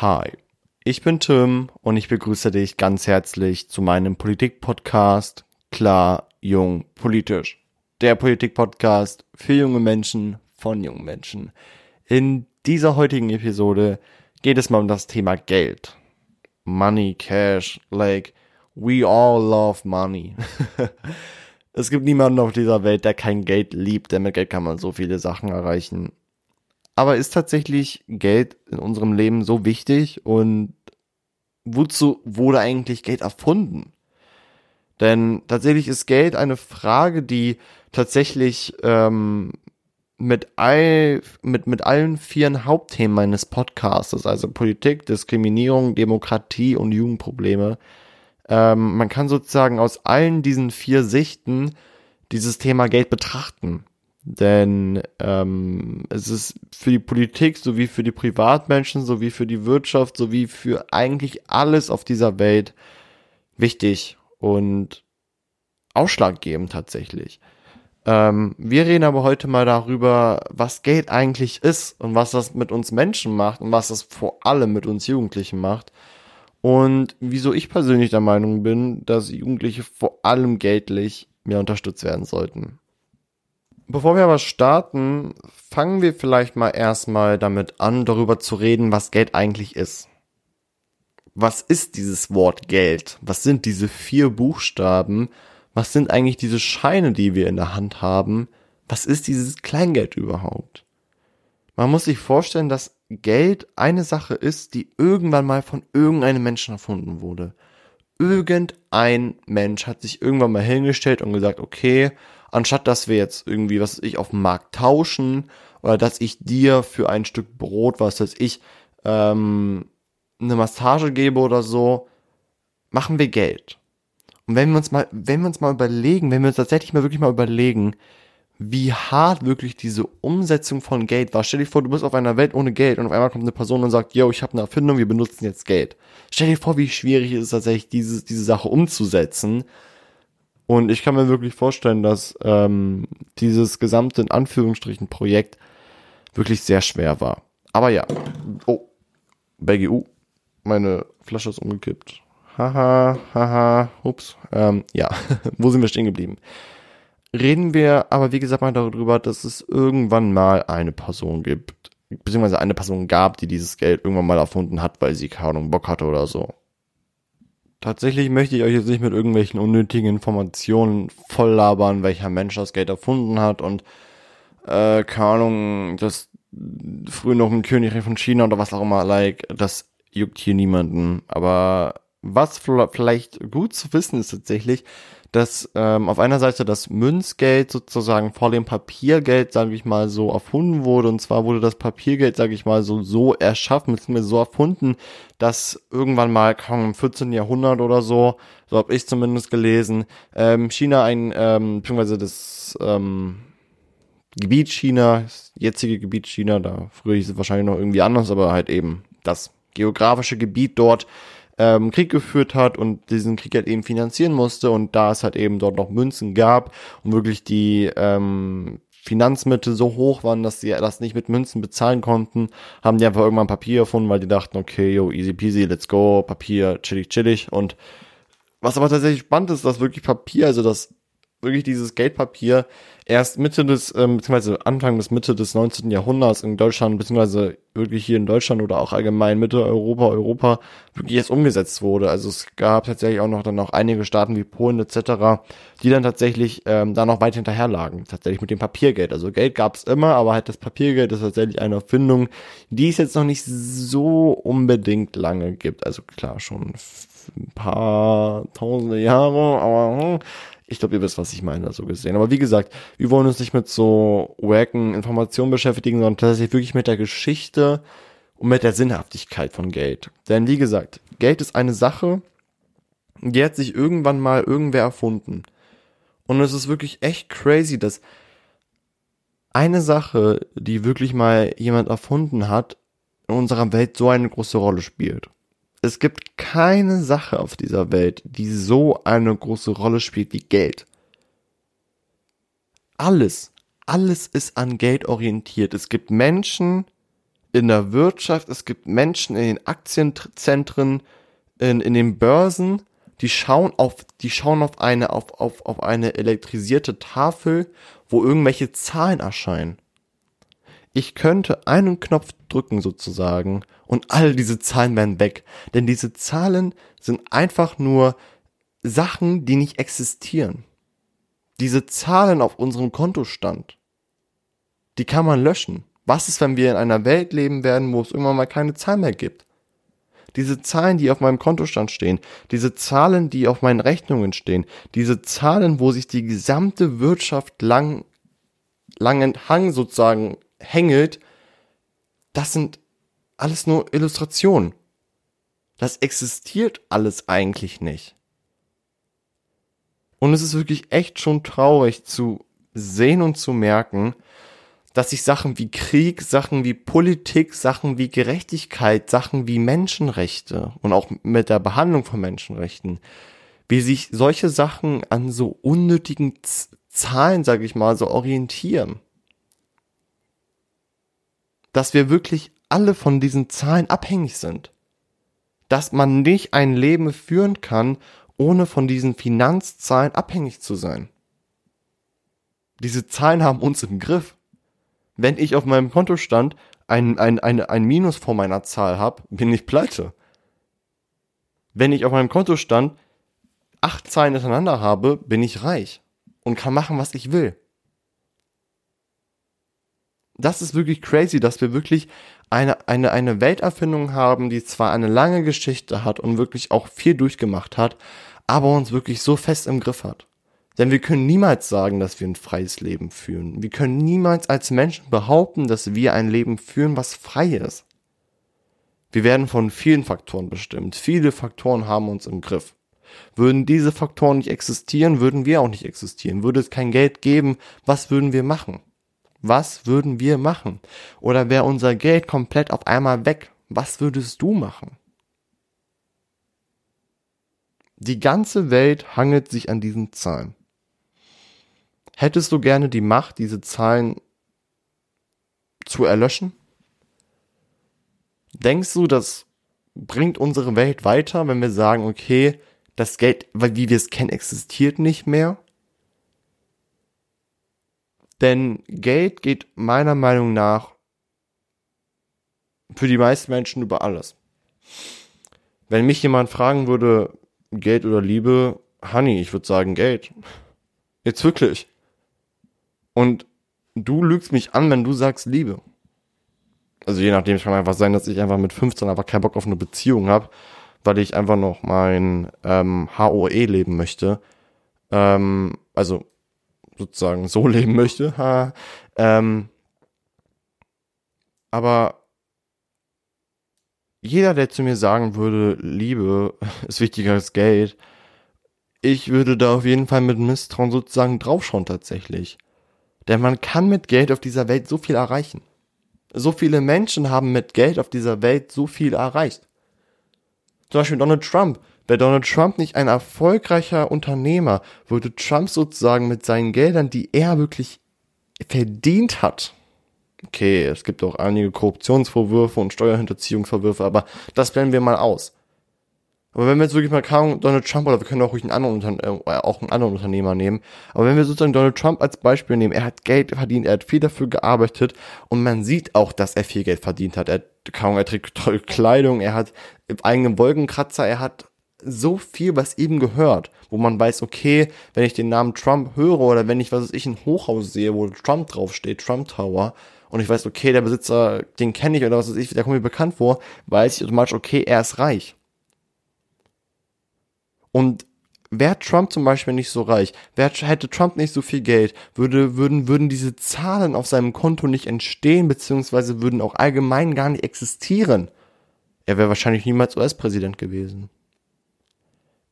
Hi, ich bin Tim und ich begrüße dich ganz herzlich zu meinem Politik-Podcast Klar, Jung, Politisch. Der Politik-Podcast für junge Menschen von jungen Menschen. In dieser heutigen Episode geht es mal um das Thema Geld. Money, Cash, like, we all love money. es gibt niemanden auf dieser Welt, der kein Geld liebt, denn mit Geld kann man so viele Sachen erreichen. Aber ist tatsächlich Geld in unserem Leben so wichtig und wozu wurde eigentlich Geld erfunden? Denn tatsächlich ist Geld eine Frage, die tatsächlich ähm, mit, all, mit, mit allen vier Hauptthemen meines Podcasts, also Politik, Diskriminierung, Demokratie und Jugendprobleme, ähm, man kann sozusagen aus allen diesen vier Sichten dieses Thema Geld betrachten. Denn ähm, es ist für die Politik sowie für die Privatmenschen sowie für die Wirtschaft sowie für eigentlich alles auf dieser Welt wichtig und ausschlaggebend tatsächlich. Ähm, wir reden aber heute mal darüber, was Geld eigentlich ist und was das mit uns Menschen macht und was das vor allem mit uns Jugendlichen macht. Und wieso ich persönlich der Meinung bin, dass Jugendliche vor allem geldlich mehr unterstützt werden sollten. Bevor wir aber starten, fangen wir vielleicht mal erstmal damit an, darüber zu reden, was Geld eigentlich ist. Was ist dieses Wort Geld? Was sind diese vier Buchstaben? Was sind eigentlich diese Scheine, die wir in der Hand haben? Was ist dieses Kleingeld überhaupt? Man muss sich vorstellen, dass Geld eine Sache ist, die irgendwann mal von irgendeinem Menschen erfunden wurde. Irgendein Mensch hat sich irgendwann mal hingestellt und gesagt, okay, anstatt dass wir jetzt irgendwie, was weiß ich, auf dem Markt tauschen oder dass ich dir für ein Stück Brot, was weiß ich, ähm, eine Massage gebe oder so, machen wir Geld. Und wenn wir uns mal, wenn wir uns mal überlegen, wenn wir uns tatsächlich mal wirklich mal überlegen, wie hart wirklich diese Umsetzung von Geld war. Stell dir vor, du bist auf einer Welt ohne Geld und auf einmal kommt eine Person und sagt, yo, ich habe eine Erfindung, wir benutzen jetzt Geld. Stell dir vor, wie schwierig es ist tatsächlich, diese, diese Sache umzusetzen. Und ich kann mir wirklich vorstellen, dass ähm, dieses gesamte in Anführungsstrichen Projekt wirklich sehr schwer war. Aber ja. Oh, BGU. Meine Flasche ist umgekippt. Haha, haha, ups. Ähm, ja, wo sind wir stehen geblieben? Reden wir aber, wie gesagt, mal darüber, dass es irgendwann mal eine Person gibt, beziehungsweise eine Person gab, die dieses Geld irgendwann mal erfunden hat, weil sie keine Ahnung Bock hatte oder so. Tatsächlich möchte ich euch jetzt nicht mit irgendwelchen unnötigen Informationen voll labern, welcher Mensch das Geld erfunden hat und äh, keine Ahnung, das früher noch ein König von China oder was auch immer, like, das juckt hier niemanden. Aber was vielleicht gut zu wissen ist tatsächlich, dass ähm, auf einer Seite das Münzgeld sozusagen vor dem Papiergeld, sage ich mal, so erfunden wurde. Und zwar wurde das Papiergeld, sage ich mal, so so erschaffen, beziehungsweise so erfunden, dass irgendwann mal, kaum im 14. Jahrhundert oder so, so habe ich zumindest gelesen, ähm, China ein, ähm, beziehungsweise das ähm, Gebiet China, das jetzige Gebiet China, da früher hieß es wahrscheinlich noch irgendwie anders, aber halt eben das geografische Gebiet dort ähm, Krieg geführt hat und diesen Krieg halt eben finanzieren musste und da es halt eben dort noch Münzen gab und wirklich die ähm, Finanzmittel so hoch waren, dass sie das nicht mit Münzen bezahlen konnten, haben die einfach irgendwann Papier erfunden, weil die dachten, okay, yo, easy peasy, let's go, Papier, chillig, chillig. Und was aber tatsächlich spannend ist, dass wirklich Papier, also das wirklich dieses Geldpapier erst Mitte des, ähm, beziehungsweise Anfang des Mitte des 19. Jahrhunderts in Deutschland, beziehungsweise wirklich hier in Deutschland oder auch allgemein Mitteleuropa, Europa, wirklich erst umgesetzt wurde. Also es gab tatsächlich auch noch dann noch einige Staaten wie Polen etc., die dann tatsächlich ähm, da noch weit hinterherlagen, tatsächlich mit dem Papiergeld. Also Geld gab es immer, aber halt das Papiergeld ist tatsächlich eine Erfindung, die es jetzt noch nicht so unbedingt lange gibt. Also klar, schon ein paar tausende Jahre, aber hm, ich glaube, ihr wisst, was ich meine, so gesehen. Aber wie gesagt, wir wollen uns nicht mit so wacken Informationen beschäftigen, sondern tatsächlich wirklich mit der Geschichte und mit der Sinnhaftigkeit von Geld. Denn wie gesagt, Geld ist eine Sache, die hat sich irgendwann mal irgendwer erfunden. Und es ist wirklich echt crazy, dass eine Sache, die wirklich mal jemand erfunden hat, in unserer Welt so eine große Rolle spielt es gibt keine Sache auf dieser Welt, die so eine große Rolle spielt wie Geld. Alles, alles ist an Geld orientiert. Es gibt Menschen in der Wirtschaft, es gibt Menschen in den Aktienzentren, in, in den Börsen, die schauen auf, die schauen auf eine, auf, auf, auf eine elektrisierte Tafel, wo irgendwelche Zahlen erscheinen. Ich könnte einen Knopf drücken sozusagen und all diese Zahlen wären weg. Denn diese Zahlen sind einfach nur Sachen, die nicht existieren. Diese Zahlen auf unserem Kontostand, die kann man löschen. Was ist, wenn wir in einer Welt leben werden, wo es irgendwann mal keine Zahlen mehr gibt? Diese Zahlen, die auf meinem Kontostand stehen, diese Zahlen, die auf meinen Rechnungen stehen, diese Zahlen, wo sich die gesamte Wirtschaft lang, langen Hang sozusagen hängelt, das sind alles nur Illustrationen. Das existiert alles eigentlich nicht. Und es ist wirklich echt schon traurig zu sehen und zu merken, dass sich Sachen wie Krieg, Sachen wie Politik, Sachen wie Gerechtigkeit, Sachen wie Menschenrechte und auch mit der Behandlung von Menschenrechten, wie sich solche Sachen an so unnötigen Zahlen, sage ich mal, so orientieren. Dass wir wirklich alle von diesen Zahlen abhängig sind. Dass man nicht ein Leben führen kann, ohne von diesen Finanzzahlen abhängig zu sein. Diese Zahlen haben uns im Griff. Wenn ich auf meinem Kontostand ein, ein, ein, ein Minus vor meiner Zahl habe, bin ich pleite. Wenn ich auf meinem Kontostand acht Zahlen hintereinander habe, bin ich reich und kann machen, was ich will. Das ist wirklich crazy, dass wir wirklich eine, eine, eine Welterfindung haben, die zwar eine lange Geschichte hat und wirklich auch viel durchgemacht hat, aber uns wirklich so fest im Griff hat. Denn wir können niemals sagen, dass wir ein freies Leben führen. Wir können niemals als Menschen behaupten, dass wir ein Leben führen, was frei ist. Wir werden von vielen Faktoren bestimmt. Viele Faktoren haben uns im Griff. Würden diese Faktoren nicht existieren, würden wir auch nicht existieren. Würde es kein Geld geben, was würden wir machen? Was würden wir machen? Oder wäre unser Geld komplett auf einmal weg? Was würdest du machen? Die ganze Welt hangelt sich an diesen Zahlen. Hättest du gerne die Macht, diese Zahlen zu erlöschen? Denkst du, das bringt unsere Welt weiter, wenn wir sagen, okay, das Geld, wie wir es kennen, existiert nicht mehr? Denn Geld geht meiner Meinung nach für die meisten Menschen über alles. Wenn mich jemand fragen würde, Geld oder Liebe, Honey, ich würde sagen Geld. Jetzt wirklich. Und du lügst mich an, wenn du sagst Liebe. Also je nachdem, es kann einfach sein, dass ich einfach mit 15 einfach keinen Bock auf eine Beziehung habe, weil ich einfach noch mein ähm, HOE leben möchte. Ähm, also sozusagen so leben möchte. Ähm, aber jeder, der zu mir sagen würde, Liebe ist wichtiger als Geld, ich würde da auf jeden Fall mit Misstrauen sozusagen draufschauen tatsächlich. Denn man kann mit Geld auf dieser Welt so viel erreichen. So viele Menschen haben mit Geld auf dieser Welt so viel erreicht. Zum Beispiel Donald Trump. Wäre Donald Trump nicht ein erfolgreicher Unternehmer, würde Trump sozusagen mit seinen Geldern, die er wirklich verdient hat, okay, es gibt auch einige Korruptionsvorwürfe und Steuerhinterziehungsvorwürfe, aber das blenden wir mal aus. Aber wenn wir jetzt wirklich mal kaum Donald Trump oder wir können auch ruhig einen anderen, äh, auch einen anderen Unternehmer nehmen, aber wenn wir sozusagen Donald Trump als Beispiel nehmen, er hat Geld verdient, er hat viel dafür gearbeitet und man sieht auch, dass er viel Geld verdient hat. Er, kaum, er trägt tolle Kleidung, er hat eigene Wolkenkratzer, er hat so viel, was ihm gehört, wo man weiß, okay, wenn ich den Namen Trump höre oder wenn ich, was weiß ich, ein Hochhaus sehe, wo Trump draufsteht, Trump Tower, und ich weiß, okay, der Besitzer, den kenne ich oder was weiß ich, der kommt mir bekannt vor, weiß ich automatisch, okay, er ist reich. Und wäre Trump zum Beispiel nicht so reich, wär, hätte Trump nicht so viel Geld, würde, würden, würden diese Zahlen auf seinem Konto nicht entstehen, beziehungsweise würden auch allgemein gar nicht existieren. Er wäre wahrscheinlich niemals US-Präsident gewesen.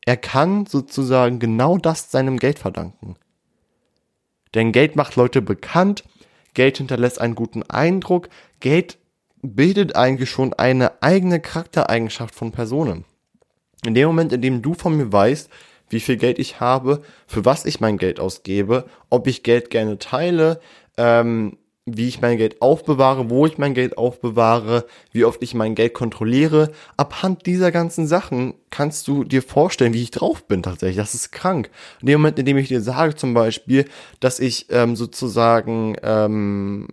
Er kann sozusagen genau das seinem Geld verdanken. Denn Geld macht Leute bekannt, Geld hinterlässt einen guten Eindruck, Geld bildet eigentlich schon eine eigene Charaktereigenschaft von Personen. In dem Moment, in dem du von mir weißt, wie viel Geld ich habe, für was ich mein Geld ausgebe, ob ich Geld gerne teile, ähm, wie ich mein Geld aufbewahre, wo ich mein Geld aufbewahre, wie oft ich mein Geld kontrolliere. Abhand dieser ganzen Sachen kannst du dir vorstellen, wie ich drauf bin tatsächlich. Das ist krank. In dem Moment, in dem ich dir sage zum Beispiel, dass ich ähm, sozusagen ähm,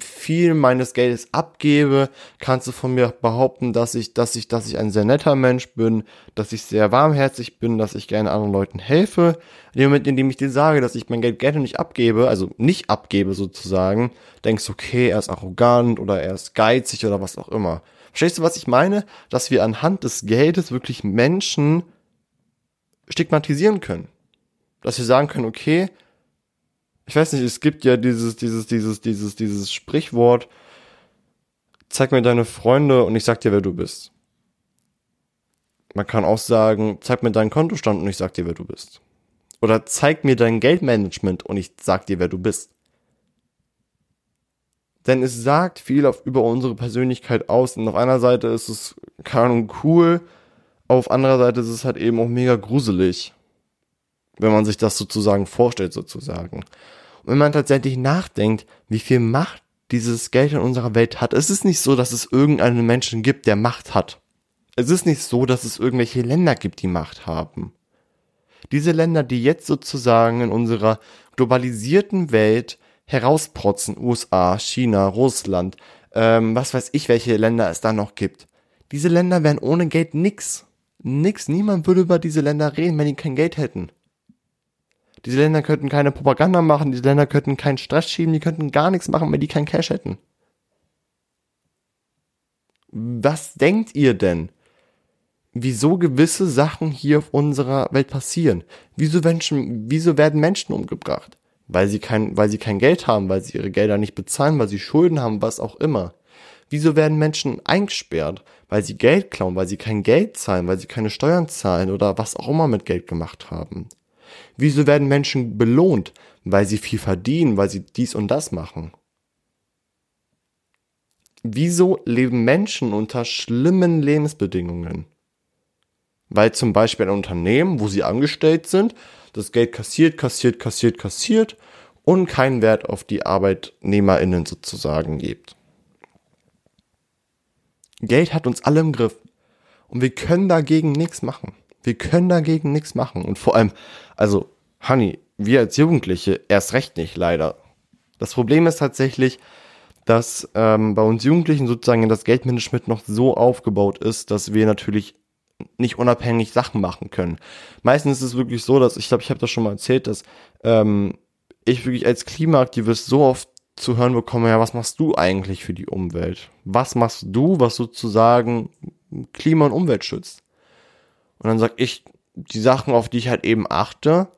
viel meines Geldes abgebe, kannst du von mir behaupten, dass ich, dass ich, dass ich ein sehr netter Mensch bin, dass ich sehr warmherzig bin, dass ich gerne anderen Leuten helfe. In dem Moment, in dem ich dir sage, dass ich mein Geld gerne nicht abgebe, also nicht abgebe sozusagen, denkst du, okay, er ist arrogant oder er ist geizig oder was auch immer. Verstehst du, was ich meine? Dass wir anhand des Geldes wirklich Menschen stigmatisieren können. Dass wir sagen können, okay, ich weiß nicht, es gibt ja dieses, dieses, dieses, dieses, dieses Sprichwort, zeig mir deine Freunde und ich sag dir, wer du bist. Man kann auch sagen, zeig mir deinen Kontostand und ich sag dir, wer du bist. Oder zeig mir dein Geldmanagement und ich sag dir, wer du bist. Denn es sagt viel auf, über unsere Persönlichkeit aus. Und auf einer Seite ist es, keine Ahnung, cool. Auf anderer Seite ist es halt eben auch mega gruselig wenn man sich das sozusagen vorstellt, sozusagen. Und wenn man tatsächlich nachdenkt, wie viel Macht dieses Geld in unserer Welt hat, es ist nicht so, dass es irgendeinen Menschen gibt, der Macht hat. Es ist nicht so, dass es irgendwelche Länder gibt, die Macht haben. Diese Länder, die jetzt sozusagen in unserer globalisierten Welt herausprotzen, USA, China, Russland, ähm, was weiß ich, welche Länder es da noch gibt. Diese Länder wären ohne Geld nix. Nix. Niemand würde über diese Länder reden, wenn die kein Geld hätten. Diese Länder könnten keine Propaganda machen, diese Länder könnten keinen Stress schieben, die könnten gar nichts machen, wenn die kein Cash hätten. Was denkt ihr denn? Wieso gewisse Sachen hier auf unserer Welt passieren? Wieso, Menschen, wieso werden Menschen umgebracht? Weil sie kein, weil sie kein Geld haben, weil sie ihre Gelder nicht bezahlen, weil sie Schulden haben, was auch immer. Wieso werden Menschen eingesperrt? Weil sie Geld klauen, weil sie kein Geld zahlen, weil sie keine Steuern zahlen oder was auch immer mit Geld gemacht haben. Wieso werden Menschen belohnt? Weil sie viel verdienen, weil sie dies und das machen. Wieso leben Menschen unter schlimmen Lebensbedingungen? Weil zum Beispiel ein Unternehmen, wo sie angestellt sind, das Geld kassiert, kassiert, kassiert, kassiert und keinen Wert auf die ArbeitnehmerInnen sozusagen gibt. Geld hat uns alle im Griff und wir können dagegen nichts machen. Wir können dagegen nichts machen. Und vor allem, also, Honey, wir als Jugendliche erst recht nicht, leider. Das Problem ist tatsächlich, dass ähm, bei uns Jugendlichen sozusagen das Geldmanagement noch so aufgebaut ist, dass wir natürlich nicht unabhängig Sachen machen können. Meistens ist es wirklich so, dass ich glaube, ich habe das schon mal erzählt, dass ähm, ich wirklich als Klimaaktivist so oft zu hören bekomme, ja, was machst du eigentlich für die Umwelt? Was machst du, was sozusagen Klima und Umwelt schützt? Und dann sag ich die Sachen, auf die ich halt eben achte.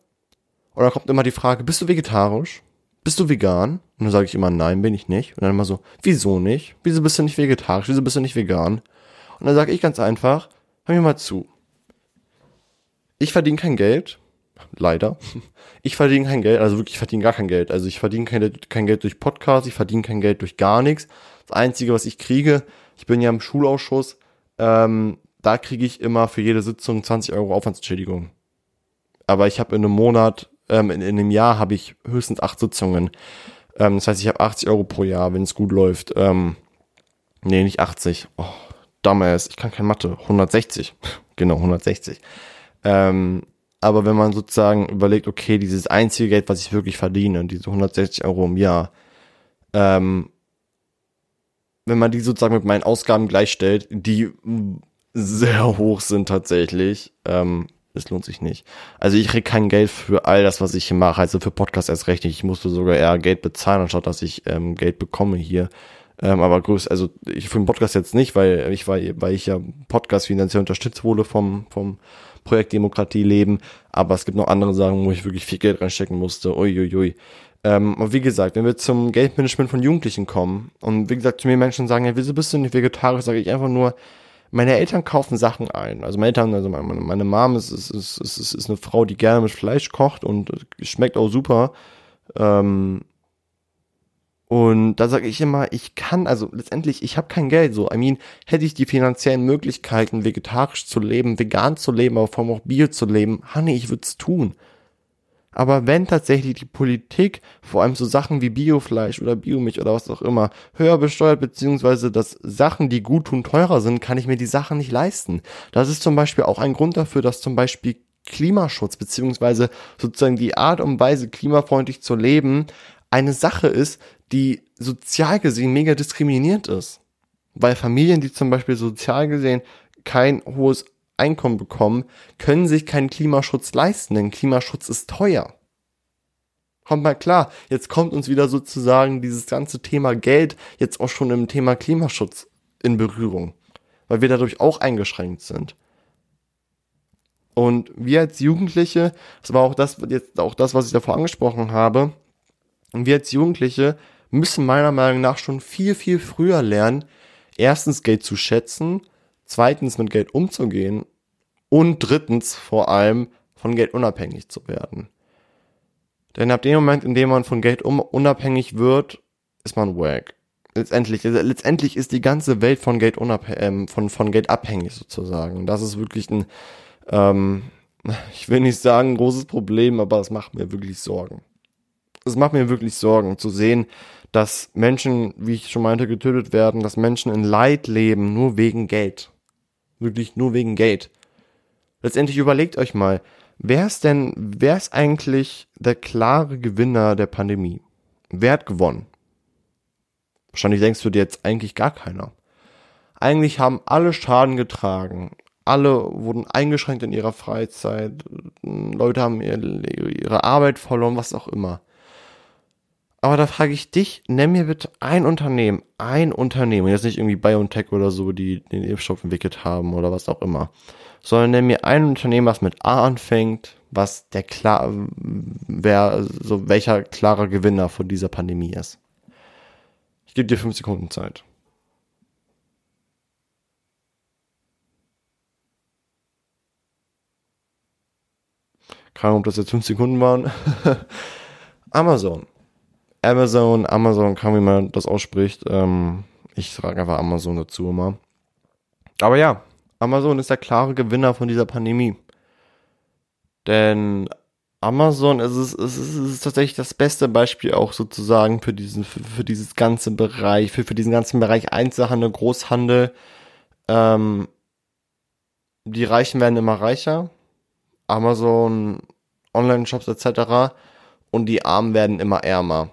Und dann kommt immer die Frage, bist du vegetarisch? Bist du vegan? Und dann sage ich immer, nein, bin ich nicht. Und dann immer so, wieso nicht? Wieso bist du nicht vegetarisch? Wieso bist du nicht vegan? Und dann sage ich ganz einfach, hör mir mal zu. Ich verdiene kein Geld. Leider. Ich verdiene kein Geld, also wirklich, ich verdiene gar kein Geld. Also ich verdiene kein, kein Geld durch Podcast, ich verdiene kein Geld durch gar nichts. Das Einzige, was ich kriege, ich bin ja im Schulausschuss, ähm, da kriege ich immer für jede Sitzung 20 Euro Aufwandsentschädigung. Aber ich habe in einem Monat, ähm, in, in einem Jahr habe ich höchstens acht Sitzungen. Ähm, das heißt, ich habe 80 Euro pro Jahr, wenn es gut läuft. Ähm, nee, nicht 80. Oh, damals, ich kann kein Mathe. 160. genau, 160. Ähm, aber wenn man sozusagen überlegt, okay, dieses einzige Geld, was ich wirklich verdiene, diese 160 Euro im Jahr, ähm, wenn man die sozusagen mit meinen Ausgaben gleichstellt, die sehr hoch sind tatsächlich. Ähm, es lohnt sich nicht. Also ich krieg kein Geld für all das, was ich hier mache. Also für Podcast erst recht nicht. Ich musste sogar eher Geld bezahlen, anstatt dass ich ähm, Geld bekomme hier. Ähm, aber größt, also ich für den Podcast jetzt nicht, weil ich war, weil ich ja Podcast finanziell unterstützt wurde vom, vom Projekt Demokratie leben. Aber es gibt noch andere Sachen, wo ich wirklich viel Geld reinstecken musste. Uiuiui. Ähm, und wie gesagt, wenn wir zum Geldmanagement von Jugendlichen kommen und wie gesagt zu mir Menschen sagen, ja, wieso bist du nicht vegetarisch, sage ich einfach nur, meine Eltern kaufen Sachen ein. Also meine Eltern, also meine, meine Mom ist, ist, ist, ist, ist eine Frau, die gerne mit Fleisch kocht und schmeckt auch super. Ähm, und da sage ich immer, ich kann, also letztendlich, ich habe kein Geld. So, I mean, hätte ich die finanziellen Möglichkeiten, vegetarisch zu leben, vegan zu leben, aber vor allem auch Bio zu leben, honey, ich würde es tun. Aber wenn tatsächlich die Politik vor allem so Sachen wie Biofleisch oder Biomilch oder was auch immer höher besteuert, beziehungsweise dass Sachen, die gut tun, teurer sind, kann ich mir die Sachen nicht leisten. Das ist zum Beispiel auch ein Grund dafür, dass zum Beispiel Klimaschutz, beziehungsweise sozusagen die Art und Weise, klimafreundlich zu leben, eine Sache ist, die sozial gesehen mega diskriminierend ist. Weil Familien, die zum Beispiel sozial gesehen kein hohes Einkommen bekommen, können sich keinen Klimaschutz leisten, denn Klimaschutz ist teuer. Kommt mal klar, jetzt kommt uns wieder sozusagen dieses ganze Thema Geld jetzt auch schon im Thema Klimaschutz in Berührung, weil wir dadurch auch eingeschränkt sind. Und wir als Jugendliche, das war auch das, jetzt auch das, was ich davor angesprochen habe, wir als Jugendliche müssen meiner Meinung nach schon viel, viel früher lernen, erstens Geld zu schätzen zweitens mit Geld umzugehen und drittens vor allem von Geld unabhängig zu werden. Denn ab dem Moment, in dem man von Geld unabhängig wird, ist man wack. Letztendlich, letztendlich ist die ganze Welt von Geld unabhängig, ähm, von, von Geld abhängig sozusagen. Das ist wirklich ein, ähm, ich will nicht sagen großes Problem, aber es macht mir wirklich Sorgen. Es macht mir wirklich Sorgen zu sehen, dass Menschen, wie ich schon meinte, getötet werden, dass Menschen in Leid leben, nur wegen Geld. Wirklich nur wegen Geld. Letztendlich überlegt euch mal, wer ist denn, wer ist eigentlich der klare Gewinner der Pandemie? Wer hat gewonnen? Wahrscheinlich denkst du dir jetzt eigentlich gar keiner. Eigentlich haben alle Schaden getragen. Alle wurden eingeschränkt in ihrer Freizeit. Leute haben ihre Arbeit verloren, was auch immer. Aber da frage ich dich, nenn mir bitte ein Unternehmen, ein Unternehmen, jetzt nicht irgendwie BioNTech oder so, die den Impfstoff entwickelt haben oder was auch immer, sondern nenn mir ein Unternehmen, was mit A anfängt, was der klar, wer, so welcher klarer Gewinner von dieser Pandemie ist. Ich gebe dir fünf Sekunden Zeit. Keine Ahnung, ob das jetzt fünf Sekunden waren. Amazon. Amazon, Amazon, kann wie man das ausspricht. Ähm, ich sage einfach Amazon dazu immer. Aber ja, Amazon ist der klare Gewinner von dieser Pandemie. Denn Amazon ist, es, ist, ist, ist tatsächlich das beste Beispiel auch sozusagen für diesen, für, für dieses ganze Bereich, für, für diesen ganzen Bereich Einzelhandel, Großhandel. Ähm, die Reichen werden immer reicher. Amazon, Online-Shops etc. Und die Armen werden immer ärmer.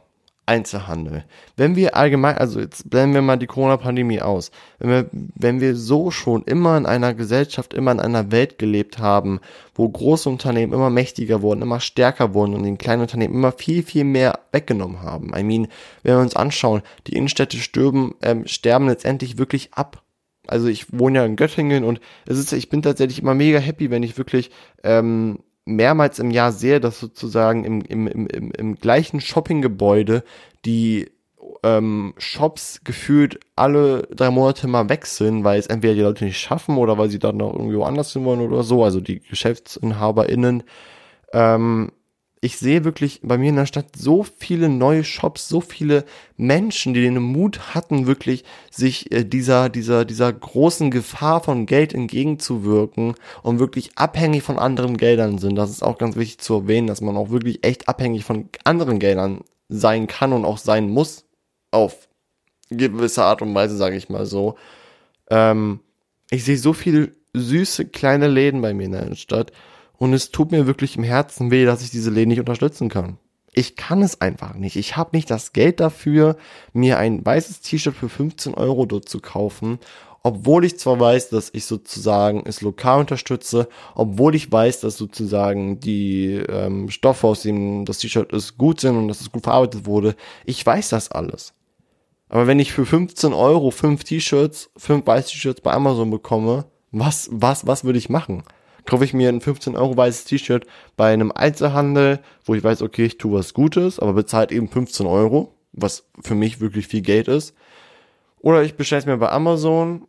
Einzelhandel. Wenn wir allgemein, also jetzt blenden wir mal die Corona-Pandemie aus, wenn wir, wenn wir so schon immer in einer Gesellschaft, immer in einer Welt gelebt haben, wo große Unternehmen immer mächtiger wurden, immer stärker wurden und den kleinen Unternehmen immer viel, viel mehr weggenommen haben. I mean, wenn wir uns anschauen, die Innenstädte stürben, ähm, sterben letztendlich wirklich ab also ich wohne ja in Göttingen und es ist, ich bin tatsächlich immer mega happy, wenn ich wirklich ähm, mehrmals im Jahr sehe, dass sozusagen im, im, im, im gleichen Shoppinggebäude die ähm, Shops gefühlt alle drei Monate mal wechseln, weil es entweder die Leute nicht schaffen oder weil sie dann noch irgendwie woanders hin wollen oder so, also die GeschäftsinhaberInnen. Ähm, ich sehe wirklich bei mir in der Stadt so viele neue Shops, so viele Menschen, die den Mut hatten, wirklich sich äh, dieser, dieser, dieser großen Gefahr von Geld entgegenzuwirken und wirklich abhängig von anderen Geldern sind. Das ist auch ganz wichtig zu erwähnen, dass man auch wirklich echt abhängig von anderen Geldern sein kann und auch sein muss. Auf gewisse Art und Weise, sage ich mal so. Ähm, ich sehe so viele süße kleine Läden bei mir in der Stadt und es tut mir wirklich im Herzen weh, dass ich diese Läden nicht unterstützen kann. Ich kann es einfach nicht. Ich habe nicht das Geld dafür, mir ein weißes T-Shirt für 15 Euro dort zu kaufen, obwohl ich zwar weiß, dass ich sozusagen es lokal unterstütze, obwohl ich weiß, dass sozusagen die ähm, Stoffe, aus dem das T-Shirt ist, gut sind und dass es gut verarbeitet wurde. Ich weiß das alles. Aber wenn ich für 15 Euro fünf T-Shirts, fünf weiße T-Shirts bei Amazon bekomme, was, was, was würde ich machen? Kaufe ich mir ein 15 Euro weißes T-Shirt bei einem Einzelhandel, wo ich weiß, okay, ich tue was Gutes, aber bezahlt eben 15 Euro, was für mich wirklich viel Geld ist. Oder ich bestelle es mir bei Amazon,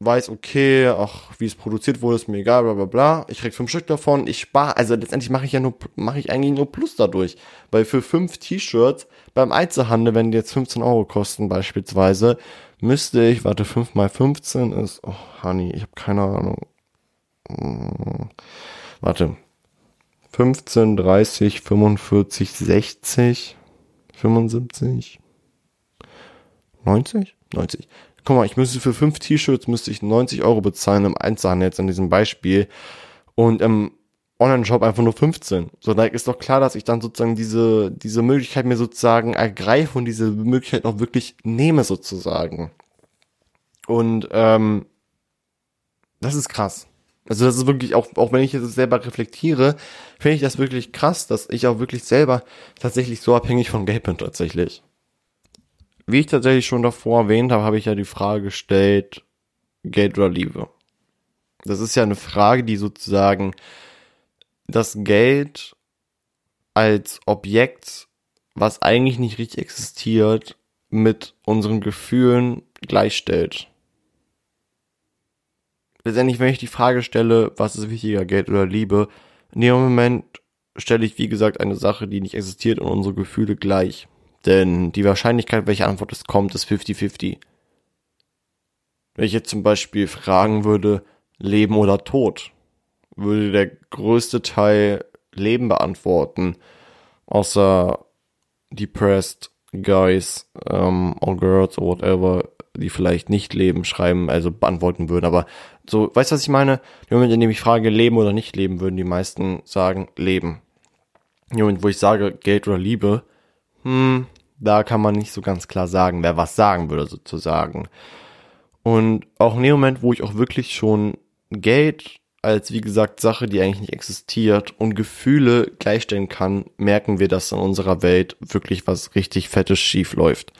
weiß, okay, ach, wie es produziert wurde, ist mir egal, bla bla bla. Ich krieg fünf Stück davon, ich spare, also letztendlich mache ich ja nur, mache ich eigentlich nur Plus dadurch. Weil für fünf T-Shirts beim Einzelhandel, wenn die jetzt 15 Euro kosten beispielsweise, müsste ich, warte, 5 mal 15 ist, oh, Honey, ich habe keine Ahnung, warte, 15, 30, 45, 60, 75, 90? 90. Guck mal, ich müsste für fünf T-Shirts müsste ich 90 Euro bezahlen im Einzelhandel jetzt an diesem Beispiel. Und im Online-Shop einfach nur 15. So, da ist doch klar, dass ich dann sozusagen diese, diese Möglichkeit mir sozusagen ergreife und diese Möglichkeit auch wirklich nehme sozusagen. Und ähm, das ist krass. Also das ist wirklich, auch, auch wenn ich es selber reflektiere, finde ich das wirklich krass, dass ich auch wirklich selber tatsächlich so abhängig von Geld bin tatsächlich. Wie ich tatsächlich schon davor erwähnt habe, habe ich ja die Frage gestellt, Geld oder Liebe. Das ist ja eine Frage, die sozusagen das Geld als Objekt, was eigentlich nicht richtig existiert, mit unseren Gefühlen gleichstellt. Letztendlich, wenn ich die Frage stelle, was ist wichtiger, Geld oder Liebe, in dem Moment stelle ich, wie gesagt, eine Sache, die nicht existiert und unsere Gefühle gleich. Denn die Wahrscheinlichkeit, welche Antwort es kommt, ist 50-50. Wenn ich jetzt zum Beispiel fragen würde, Leben oder Tod, würde der größte Teil Leben beantworten, außer depressed guys um, or girls or whatever, die vielleicht nicht leben, schreiben, also beantworten würden. Aber so, weißt du, was ich meine? Im Moment, in dem ich frage, leben oder nicht leben, würden die meisten sagen, leben. Im Moment, wo ich sage, Geld oder Liebe, hm, da kann man nicht so ganz klar sagen, wer was sagen würde, sozusagen. Und auch in dem Moment, wo ich auch wirklich schon Geld als, wie gesagt, Sache, die eigentlich nicht existiert und Gefühle gleichstellen kann, merken wir, dass in unserer Welt wirklich was richtig Fettes schief läuft.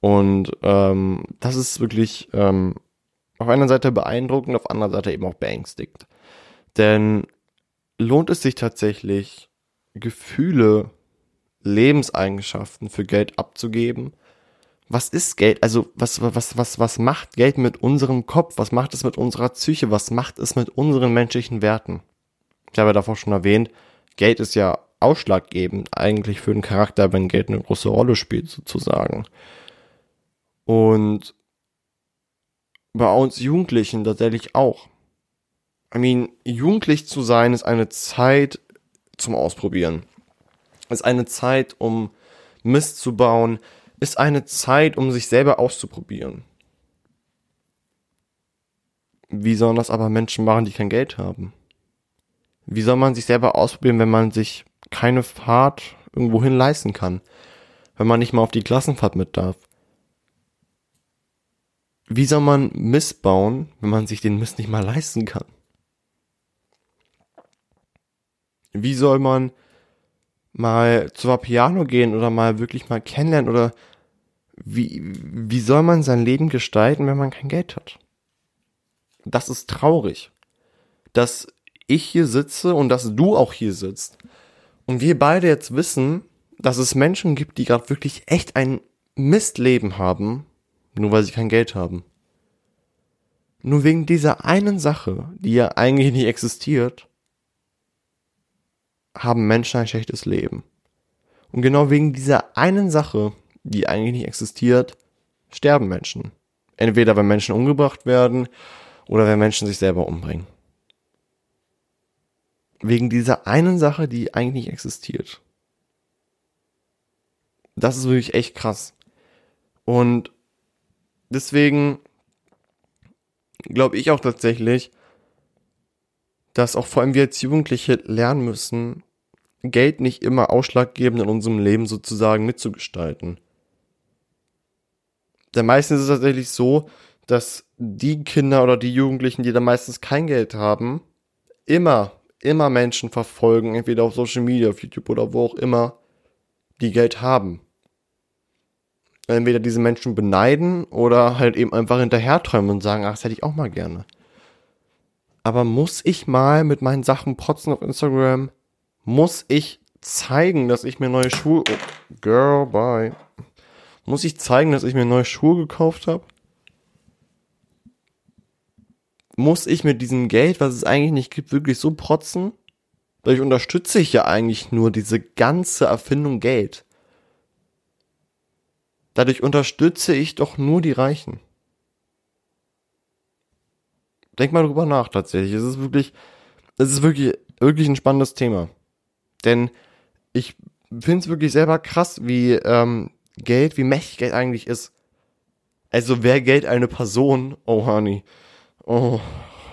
Und ähm, das ist wirklich ähm, auf einer Seite beeindruckend, auf anderer Seite eben auch beängstigt. Denn lohnt es sich tatsächlich, Gefühle, Lebenseigenschaften für Geld abzugeben? was ist Geld? Also was, was, was, was macht Geld mit unserem Kopf? Was macht es mit unserer Psyche? Was macht es mit unseren menschlichen Werten? Ich habe ja davor schon erwähnt, Geld ist ja ausschlaggebend eigentlich für den Charakter, wenn Geld eine große Rolle spielt, sozusagen. Und bei uns Jugendlichen tatsächlich auch. I mean, jugendlich zu sein ist eine Zeit zum Ausprobieren. Ist eine Zeit, um Mist zu bauen, ist eine Zeit, um sich selber auszuprobieren. Wie sollen das aber Menschen machen, die kein Geld haben? Wie soll man sich selber ausprobieren, wenn man sich keine Fahrt irgendwohin leisten kann? Wenn man nicht mal auf die Klassenfahrt mit darf? Wie soll man Mist bauen, wenn man sich den Mist nicht mal leisten kann? Wie soll man mal zu Piano gehen oder mal wirklich mal kennenlernen oder wie, wie soll man sein Leben gestalten, wenn man kein Geld hat? Das ist traurig, dass ich hier sitze und dass du auch hier sitzt und wir beide jetzt wissen, dass es Menschen gibt, die gerade wirklich echt ein Mistleben haben, nur weil sie kein Geld haben. Nur wegen dieser einen Sache, die ja eigentlich nicht existiert, haben Menschen ein schlechtes Leben. Und genau wegen dieser einen Sache, die eigentlich nicht existiert, sterben Menschen. Entweder wenn Menschen umgebracht werden oder wenn Menschen sich selber umbringen. Wegen dieser einen Sache, die eigentlich nicht existiert. Das ist wirklich echt krass. Und deswegen glaube ich auch tatsächlich, dass auch vor allem wir als Jugendliche lernen müssen, Geld nicht immer ausschlaggebend in unserem Leben sozusagen mitzugestalten. Denn meistens ist es tatsächlich so, dass die Kinder oder die Jugendlichen, die da meistens kein Geld haben, immer, immer Menschen verfolgen, entweder auf Social Media, auf YouTube oder wo auch immer, die Geld haben. Entweder diese Menschen beneiden oder halt eben einfach hinterherträumen und sagen, ach, das hätte ich auch mal gerne. Aber muss ich mal mit meinen Sachen protzen auf Instagram? Muss ich zeigen, dass ich mir neue Schuhe... Oh, girl, bye. Muss ich zeigen, dass ich mir neue Schuhe gekauft habe? Muss ich mit diesem Geld, was es eigentlich nicht gibt, wirklich so protzen? Dadurch unterstütze ich ja eigentlich nur diese ganze Erfindung Geld. Dadurch unterstütze ich doch nur die Reichen. Denk mal drüber nach tatsächlich. Es ist wirklich, es ist wirklich wirklich ein spannendes Thema. Denn ich finde es wirklich selber krass, wie ähm, Geld, wie mächtig Geld eigentlich ist. Also wäre Geld eine Person, oh Honey, oh,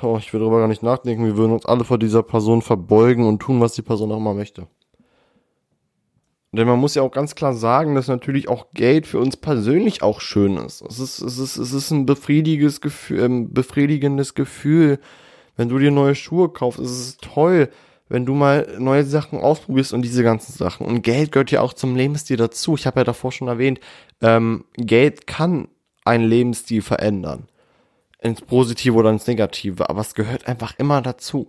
oh, ich will darüber gar nicht nachdenken, wir würden uns alle vor dieser Person verbeugen und tun, was die Person auch immer möchte. Denn man muss ja auch ganz klar sagen, dass natürlich auch Geld für uns persönlich auch schön ist. Es ist, es ist, es ist ein befriedigendes Gefühl, ähm, befriedigendes Gefühl, wenn du dir neue Schuhe kaufst. Es ist toll, wenn du mal neue Sachen ausprobierst und diese ganzen Sachen. Und Geld gehört ja auch zum Lebensstil dazu. Ich habe ja davor schon erwähnt, ähm, Geld kann einen Lebensstil verändern. Ins Positive oder ins Negative, aber es gehört einfach immer dazu.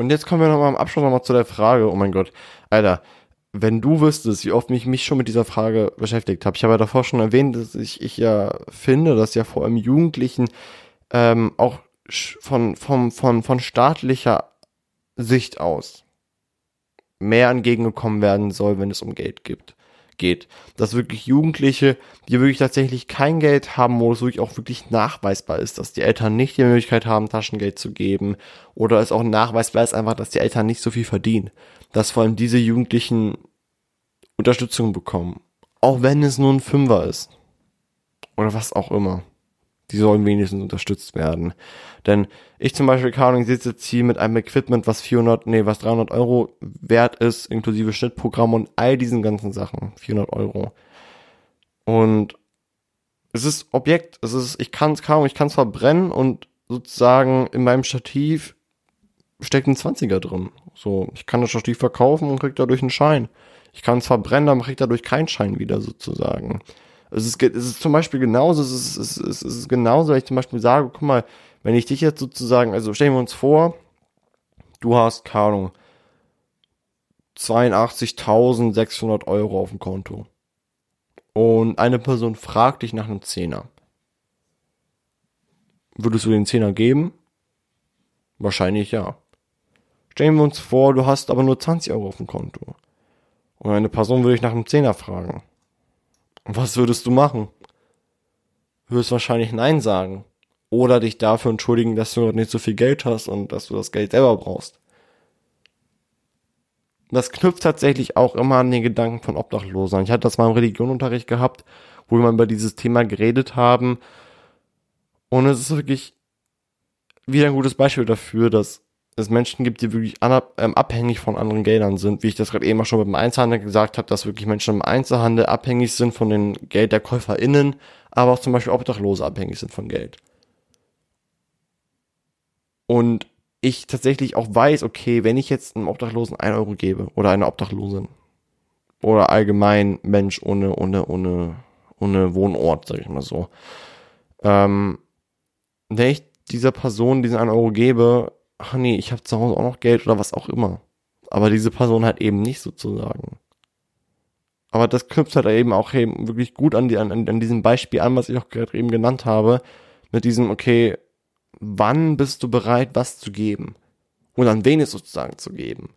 Und jetzt kommen wir nochmal am Abschluss nochmal zu der Frage, oh mein Gott, Alter, wenn du wüsstest, wie oft mich mich schon mit dieser Frage beschäftigt habe. Ich habe ja davor schon erwähnt, dass ich, ich ja finde, dass ja vor allem Jugendlichen ähm, auch von, von, von, von staatlicher Sicht aus mehr entgegengekommen werden soll, wenn es um Geld gibt, geht. Dass wirklich Jugendliche, die wirklich tatsächlich kein Geld haben, wo es wirklich auch wirklich nachweisbar ist, dass die Eltern nicht die Möglichkeit haben, Taschengeld zu geben, oder es auch nachweisbar ist einfach, dass die Eltern nicht so viel verdienen. Dass vor allem diese Jugendlichen Unterstützung bekommen. Auch wenn es nur ein Fünfer ist. Oder was auch immer die sollen wenigstens unterstützt werden. Denn ich zum Beispiel, keine Ahnung, sitze jetzt hier mit einem Equipment, was 400, nee, was 300 Euro wert ist, inklusive Schnittprogramm und all diesen ganzen Sachen. 400 Euro. Und es ist Objekt, es ist, ich kann es kaum, ich kann es verbrennen und sozusagen in meinem Stativ steckt ein 20er drin. So, ich kann das Stativ verkaufen und krieg dadurch einen Schein. Ich kann es verbrennen, dann krieg ich dadurch keinen Schein wieder sozusagen. Es ist, es ist zum Beispiel genauso, es ist, es, ist, es ist genauso, wenn ich zum Beispiel sage, guck mal, wenn ich dich jetzt sozusagen, also stellen wir uns vor, du hast, keine Ahnung, 82.600 Euro auf dem Konto. Und eine Person fragt dich nach einem Zehner. Würdest du den Zehner geben? Wahrscheinlich ja. Stellen wir uns vor, du hast aber nur 20 Euro auf dem Konto. Und eine Person würde dich nach einem Zehner fragen. Was würdest du machen? Würdest wahrscheinlich Nein sagen. Oder dich dafür entschuldigen, dass du nicht so viel Geld hast und dass du das Geld selber brauchst. Das knüpft tatsächlich auch immer an den Gedanken von Obdachlosen. Ich hatte das mal im Religionunterricht gehabt, wo wir mal über dieses Thema geredet haben. Und es ist wirklich wieder ein gutes Beispiel dafür, dass es Menschen gibt, die wirklich ähm, abhängig von anderen Geldern sind, wie ich das gerade eben auch schon beim Einzelhandel gesagt habe, dass wirklich Menschen im Einzelhandel abhängig sind von den Geld der KäuferInnen, aber auch zum Beispiel Obdachlose abhängig sind von Geld. Und ich tatsächlich auch weiß, okay, wenn ich jetzt einem Obdachlosen ein Euro gebe oder einer Obdachlosen oder allgemein Mensch ohne, ohne, ohne, ohne Wohnort, sag ich mal so, ähm, wenn ich dieser Person diesen einen Euro gebe, ach nee, ich habe zu Hause auch noch Geld oder was auch immer. Aber diese Person halt eben nicht sozusagen. Aber das knüpft halt eben auch eben wirklich gut an, die, an, an diesem Beispiel an, was ich auch gerade eben genannt habe. Mit diesem, okay, wann bist du bereit, was zu geben? Und an wen es sozusagen zu geben?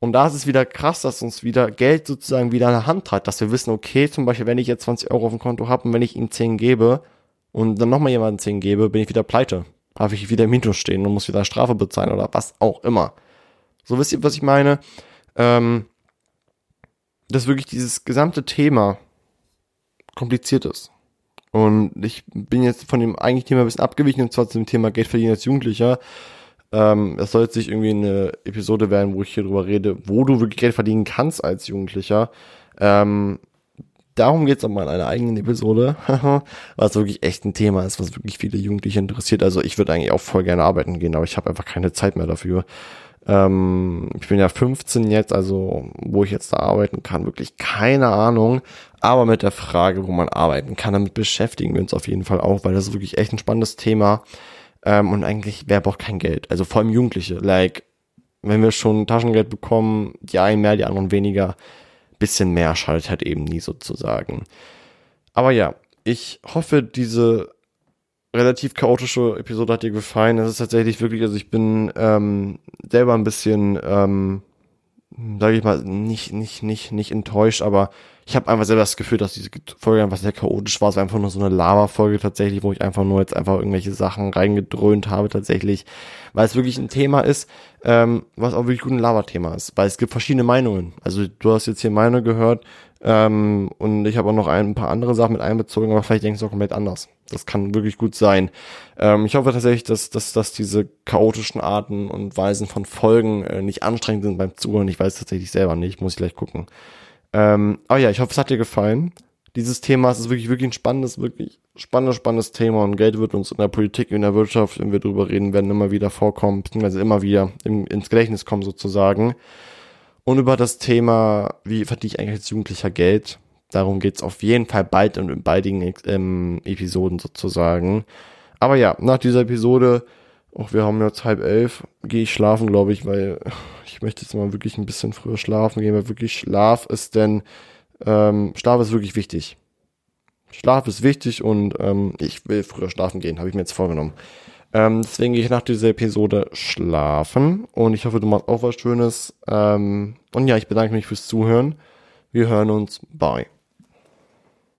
Und da ist es wieder krass, dass uns wieder Geld sozusagen wieder in der Hand hat, dass wir wissen, okay, zum Beispiel, wenn ich jetzt 20 Euro auf dem Konto habe und wenn ich ihm 10 gebe und dann nochmal jemanden 10 gebe, bin ich wieder pleite habe ich wieder im Minus stehen und muss wieder Strafe bezahlen oder was auch immer. So wisst ihr, was ich meine? Ähm, dass wirklich dieses gesamte Thema kompliziert ist. Und ich bin jetzt von dem eigentlichen Thema ein bisschen abgewichen, und zwar zum Thema Geld verdienen als Jugendlicher. Ähm, es soll jetzt nicht irgendwie eine Episode werden, wo ich hier drüber rede, wo du wirklich Geld verdienen kannst als Jugendlicher. Ähm, Darum geht's aber in einer eigenen Episode, was wirklich echt ein Thema ist, was wirklich viele Jugendliche interessiert. Also ich würde eigentlich auch voll gerne arbeiten gehen, aber ich habe einfach keine Zeit mehr dafür. Ähm, ich bin ja 15 jetzt, also wo ich jetzt da arbeiten kann, wirklich keine Ahnung. Aber mit der Frage, wo man arbeiten kann, damit beschäftigen wir uns auf jeden Fall auch, weil das ist wirklich echt ein spannendes Thema. Ähm, und eigentlich, wer braucht kein Geld? Also vor allem Jugendliche. Like, wenn wir schon Taschengeld bekommen, die einen mehr, die anderen weniger bisschen mehr schaltet halt eben nie sozusagen. Aber ja, ich hoffe, diese relativ chaotische Episode hat dir gefallen. Es ist tatsächlich wirklich, also ich bin ähm, selber ein bisschen ähm, sage ich mal, nicht, nicht, nicht, nicht enttäuscht, aber ich habe einfach selber das Gefühl, dass diese Folge einfach sehr chaotisch war. Es war einfach nur so eine Lava-Folge tatsächlich, wo ich einfach nur jetzt einfach irgendwelche Sachen reingedröhnt habe tatsächlich, weil es wirklich ein Thema ist, ähm, was auch wirklich gut ein Lava-Thema ist, weil es gibt verschiedene Meinungen. Also du hast jetzt hier meine gehört ähm, und ich habe auch noch ein paar andere Sachen mit einbezogen, aber vielleicht denkst du auch komplett anders. Das kann wirklich gut sein. Ähm, ich hoffe tatsächlich, dass, dass, dass diese chaotischen Arten und Weisen von Folgen äh, nicht anstrengend sind beim Zuhören. Ich weiß tatsächlich selber nicht, muss ich gleich gucken. Ähm, aber ja, ich hoffe, es hat dir gefallen. Dieses Thema ist wirklich, wirklich ein spannendes, wirklich spannendes, spannendes Thema und Geld wird uns in der Politik, in der Wirtschaft, wenn wir drüber reden, werden immer wieder vorkommen, beziehungsweise immer wieder im, ins Gedächtnis kommen sozusagen. Und über das Thema, wie verdiene ich eigentlich als Jugendlicher Geld? Darum geht's auf jeden Fall bald und in beiden ähm, Episoden sozusagen. Aber ja, nach dieser Episode, auch wir haben jetzt halb elf, gehe ich schlafen, glaube ich, weil ich möchte jetzt mal wirklich ein bisschen früher schlafen gehen, weil wirklich Schlaf ist denn, ähm, Schlaf ist wirklich wichtig. Schlaf ist wichtig und ähm, ich will früher schlafen gehen, habe ich mir jetzt vorgenommen. Ähm, deswegen gehe ich nach dieser Episode schlafen und ich hoffe, du machst auch was Schönes. Ähm, und ja, ich bedanke mich fürs Zuhören. Wir hören uns. Bye.